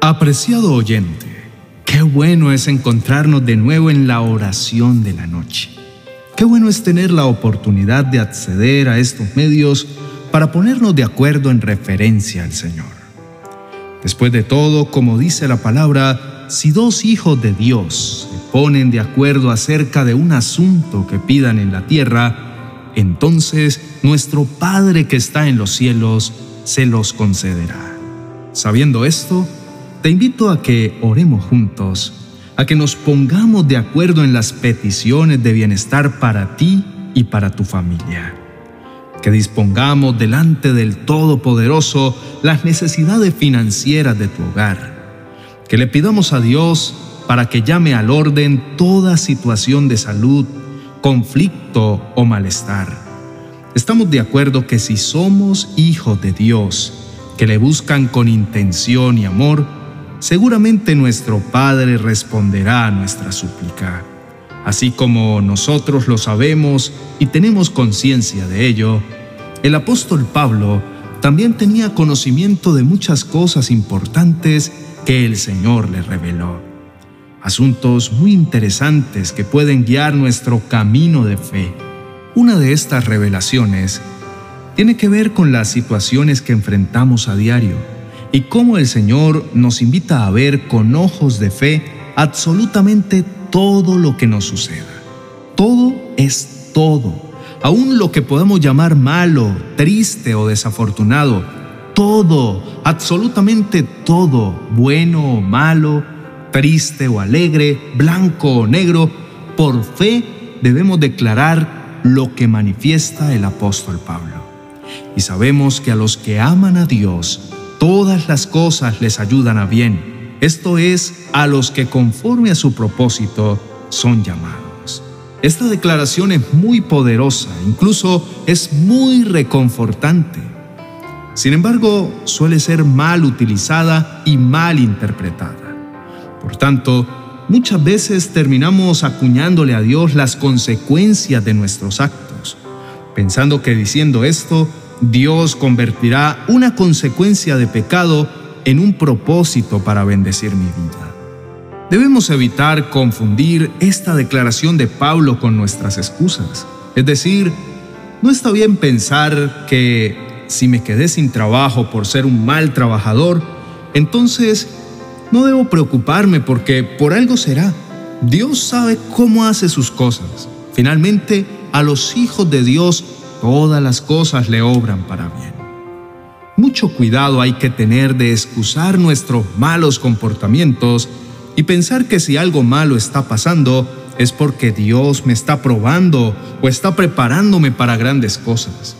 Apreciado oyente, qué bueno es encontrarnos de nuevo en la oración de la noche. Qué bueno es tener la oportunidad de acceder a estos medios para ponernos de acuerdo en referencia al Señor. Después de todo, como dice la palabra, si dos hijos de Dios se ponen de acuerdo acerca de un asunto que pidan en la tierra, entonces nuestro Padre que está en los cielos se los concederá. Sabiendo esto, te invito a que oremos juntos, a que nos pongamos de acuerdo en las peticiones de bienestar para ti y para tu familia que dispongamos delante del Todopoderoso las necesidades financieras de tu hogar, que le pidamos a Dios para que llame al orden toda situación de salud, conflicto o malestar. Estamos de acuerdo que si somos hijos de Dios, que le buscan con intención y amor, seguramente nuestro Padre responderá a nuestra súplica. Así como nosotros lo sabemos y tenemos conciencia de ello, el apóstol Pablo también tenía conocimiento de muchas cosas importantes que el Señor le reveló. Asuntos muy interesantes que pueden guiar nuestro camino de fe. Una de estas revelaciones tiene que ver con las situaciones que enfrentamos a diario y cómo el Señor nos invita a ver con ojos de fe absolutamente todo lo que nos suceda. Todo es todo aún lo que podemos llamar malo, triste o desafortunado, todo, absolutamente todo, bueno o malo, triste o alegre, blanco o negro, por fe debemos declarar lo que manifiesta el apóstol Pablo. Y sabemos que a los que aman a Dios, todas las cosas les ayudan a bien. Esto es, a los que conforme a su propósito son llamados. Esta declaración es muy poderosa, incluso es muy reconfortante. Sin embargo, suele ser mal utilizada y mal interpretada. Por tanto, muchas veces terminamos acuñándole a Dios las consecuencias de nuestros actos, pensando que diciendo esto, Dios convertirá una consecuencia de pecado en un propósito para bendecir mi vida. Debemos evitar confundir esta declaración de Pablo con nuestras excusas. Es decir, no está bien pensar que si me quedé sin trabajo por ser un mal trabajador, entonces no debo preocuparme porque por algo será. Dios sabe cómo hace sus cosas. Finalmente, a los hijos de Dios todas las cosas le obran para bien. Mucho cuidado hay que tener de excusar nuestros malos comportamientos y pensar que si algo malo está pasando es porque Dios me está probando o está preparándome para grandes cosas.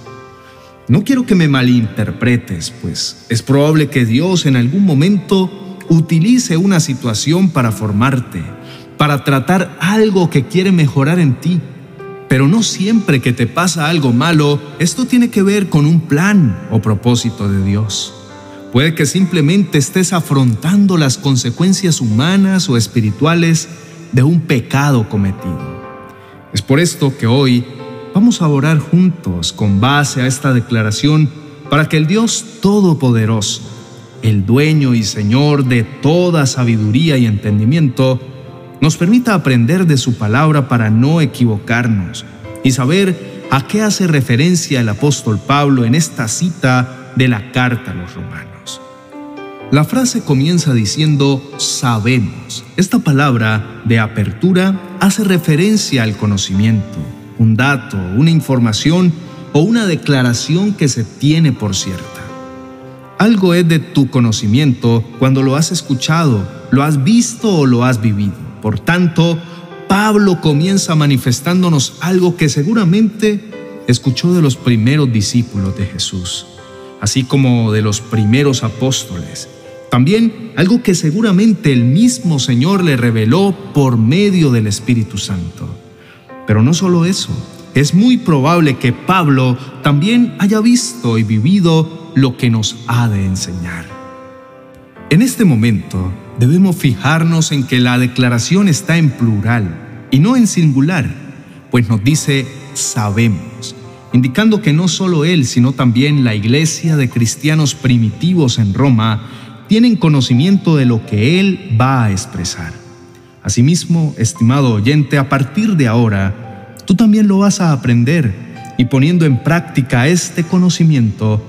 No quiero que me malinterpretes, pues es probable que Dios en algún momento utilice una situación para formarte, para tratar algo que quiere mejorar en ti. Pero no siempre que te pasa algo malo, esto tiene que ver con un plan o propósito de Dios. Puede que simplemente estés afrontando las consecuencias humanas o espirituales de un pecado cometido. Es por esto que hoy vamos a orar juntos con base a esta declaración para que el Dios Todopoderoso, el dueño y Señor de toda sabiduría y entendimiento, nos permita aprender de su palabra para no equivocarnos y saber a qué hace referencia el apóstol Pablo en esta cita de la carta a los romanos. La frase comienza diciendo sabemos. Esta palabra de apertura hace referencia al conocimiento, un dato, una información o una declaración que se tiene por cierta. Algo es de tu conocimiento cuando lo has escuchado, lo has visto o lo has vivido. Por tanto, Pablo comienza manifestándonos algo que seguramente escuchó de los primeros discípulos de Jesús, así como de los primeros apóstoles también algo que seguramente el mismo Señor le reveló por medio del Espíritu Santo. Pero no solo eso, es muy probable que Pablo también haya visto y vivido lo que nos ha de enseñar. En este momento debemos fijarnos en que la declaración está en plural y no en singular, pues nos dice sabemos. indicando que no solo él, sino también la iglesia de cristianos primitivos en Roma tienen conocimiento de lo que él va a expresar. Asimismo, estimado oyente, a partir de ahora, tú también lo vas a aprender y poniendo en práctica este conocimiento,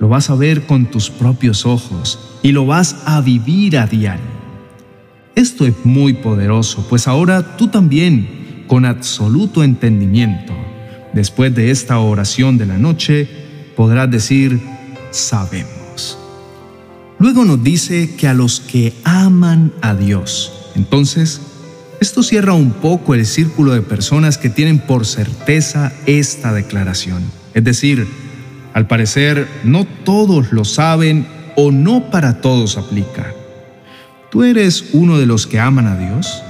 lo vas a ver con tus propios ojos y lo vas a vivir a diario. Esto es muy poderoso, pues ahora tú también, con absoluto entendimiento, después de esta oración de la noche, podrás decir, sabemos. Luego nos dice que a los que aman a Dios. Entonces, esto cierra un poco el círculo de personas que tienen por certeza esta declaración. Es decir, al parecer no todos lo saben o no para todos aplica. ¿Tú eres uno de los que aman a Dios?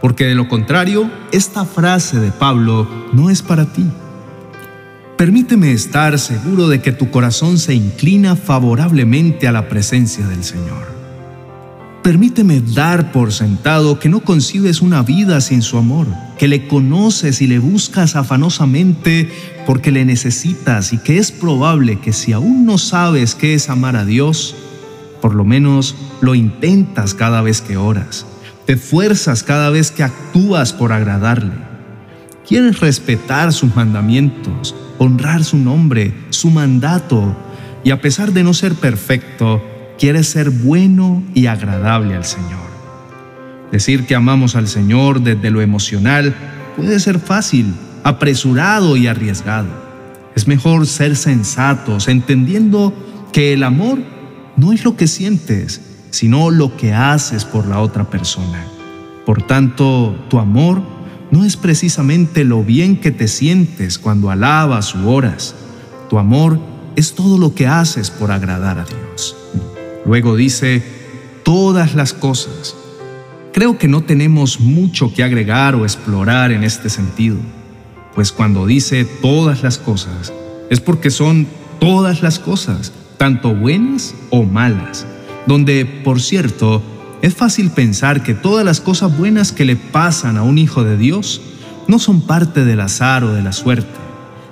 Porque de lo contrario, esta frase de Pablo no es para ti. Permíteme estar seguro de que tu corazón se inclina favorablemente a la presencia del Señor. Permíteme dar por sentado que no concibes una vida sin su amor, que le conoces y le buscas afanosamente porque le necesitas y que es probable que si aún no sabes qué es amar a Dios, por lo menos lo intentas cada vez que oras, te esfuerzas cada vez que actúas por agradarle. Quieres respetar sus mandamientos, honrar su nombre, su mandato, y a pesar de no ser perfecto, quieres ser bueno y agradable al Señor. Decir que amamos al Señor desde lo emocional puede ser fácil, apresurado y arriesgado. Es mejor ser sensatos, entendiendo que el amor no es lo que sientes, sino lo que haces por la otra persona. Por tanto, tu amor no es precisamente lo bien que te sientes cuando alabas u oras. Tu amor es todo lo que haces por agradar a Dios. Luego dice, todas las cosas. Creo que no tenemos mucho que agregar o explorar en este sentido, pues cuando dice todas las cosas, es porque son todas las cosas, tanto buenas o malas, donde, por cierto, es fácil pensar que todas las cosas buenas que le pasan a un hijo de Dios no son parte del azar o de la suerte,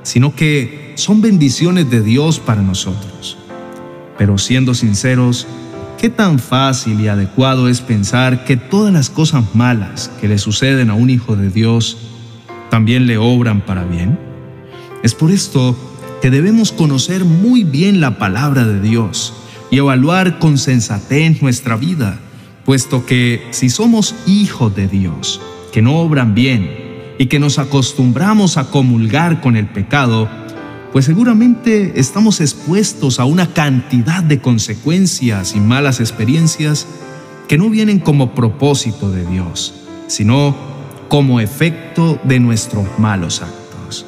sino que son bendiciones de Dios para nosotros. Pero siendo sinceros, ¿qué tan fácil y adecuado es pensar que todas las cosas malas que le suceden a un hijo de Dios también le obran para bien? Es por esto que debemos conocer muy bien la palabra de Dios y evaluar con sensatez nuestra vida, puesto que si somos hijos de Dios, que no obran bien y que nos acostumbramos a comulgar con el pecado, pues seguramente estamos expuestos a una cantidad de consecuencias y malas experiencias que no vienen como propósito de Dios, sino como efecto de nuestros malos actos.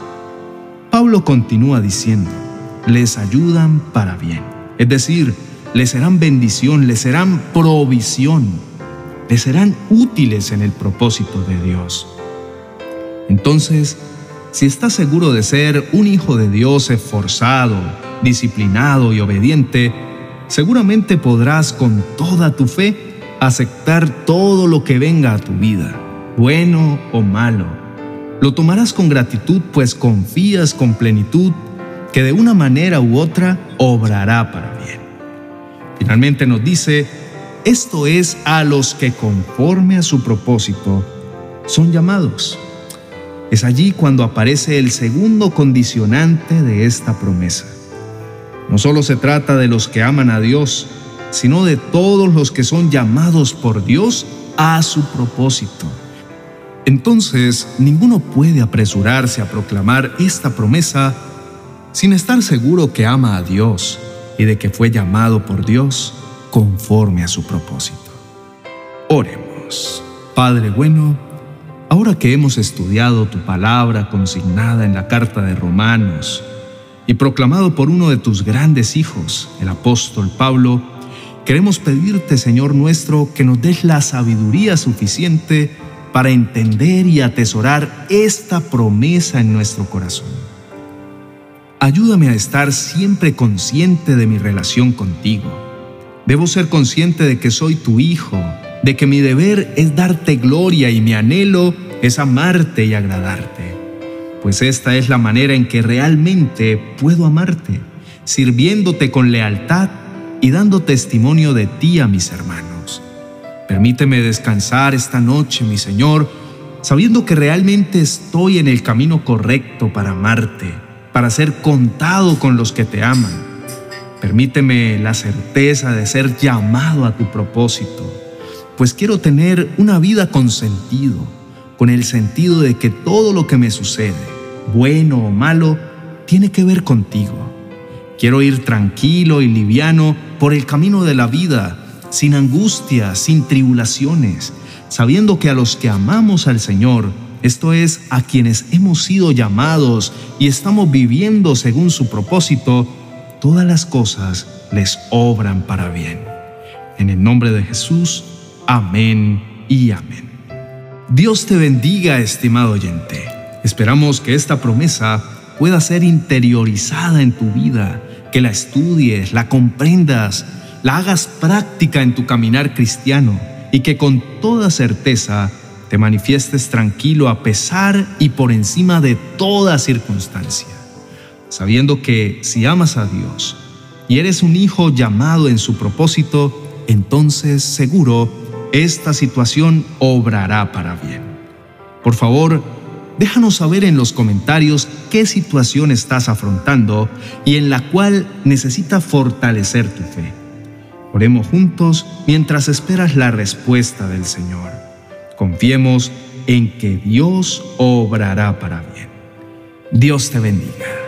Pablo continúa diciendo, les ayudan para bien. Es decir, les serán bendición, les serán provisión, les serán útiles en el propósito de Dios. Entonces, si estás seguro de ser un hijo de Dios esforzado, disciplinado y obediente, seguramente podrás con toda tu fe aceptar todo lo que venga a tu vida, bueno o malo lo tomarás con gratitud, pues confías con plenitud que de una manera u otra obrará para bien. Finalmente nos dice, esto es a los que conforme a su propósito son llamados. Es allí cuando aparece el segundo condicionante de esta promesa. No solo se trata de los que aman a Dios, sino de todos los que son llamados por Dios a su propósito. Entonces, ninguno puede apresurarse a proclamar esta promesa sin estar seguro que ama a Dios y de que fue llamado por Dios conforme a su propósito. Oremos. Padre bueno, ahora que hemos estudiado tu palabra consignada en la carta de Romanos y proclamado por uno de tus grandes hijos, el apóstol Pablo, queremos pedirte, Señor nuestro, que nos des la sabiduría suficiente para entender y atesorar esta promesa en nuestro corazón. Ayúdame a estar siempre consciente de mi relación contigo. Debo ser consciente de que soy tu hijo, de que mi deber es darte gloria y mi anhelo es amarte y agradarte. pues esta es la manera en que realmente puedo amarte, sirviéndote con lealtad y dando testimonio de ti a mis hermanos. Permíteme descansar esta noche, mi Señor, sabiendo que realmente estoy en el camino correcto para amarte, para ser contado con los que te aman. Permíteme la certeza de ser llamado a tu propósito, pues quiero tener una vida con sentido, con el sentido de que todo lo que me sucede, bueno o malo, tiene que ver contigo. Quiero ir tranquilo y liviano por el camino de la vida, sin angustia, sin tribulaciones, sabiendo que a los que amamos al Señor, esto es, a quienes hemos sido llamados y estamos viviendo según su propósito, todas las cosas les obran para bien. En el nombre de Jesús, amén y amén. Dios te bendiga, estimado oyente. Esperamos que esta promesa pueda ser interiorizada en tu vida, que la estudies, la comprendas, la hagas práctica en tu caminar cristiano y que con toda certeza te manifiestes tranquilo a pesar y por encima de toda circunstancia, sabiendo que si amas a Dios y eres un hijo llamado en su propósito, entonces seguro esta situación obrará para bien. Por favor, déjanos saber en los comentarios qué situación estás afrontando y en la cual necesita fortalecer tu fe. Oremos juntos mientras esperas la respuesta del Señor. Confiemos en que Dios obrará para bien. Dios te bendiga.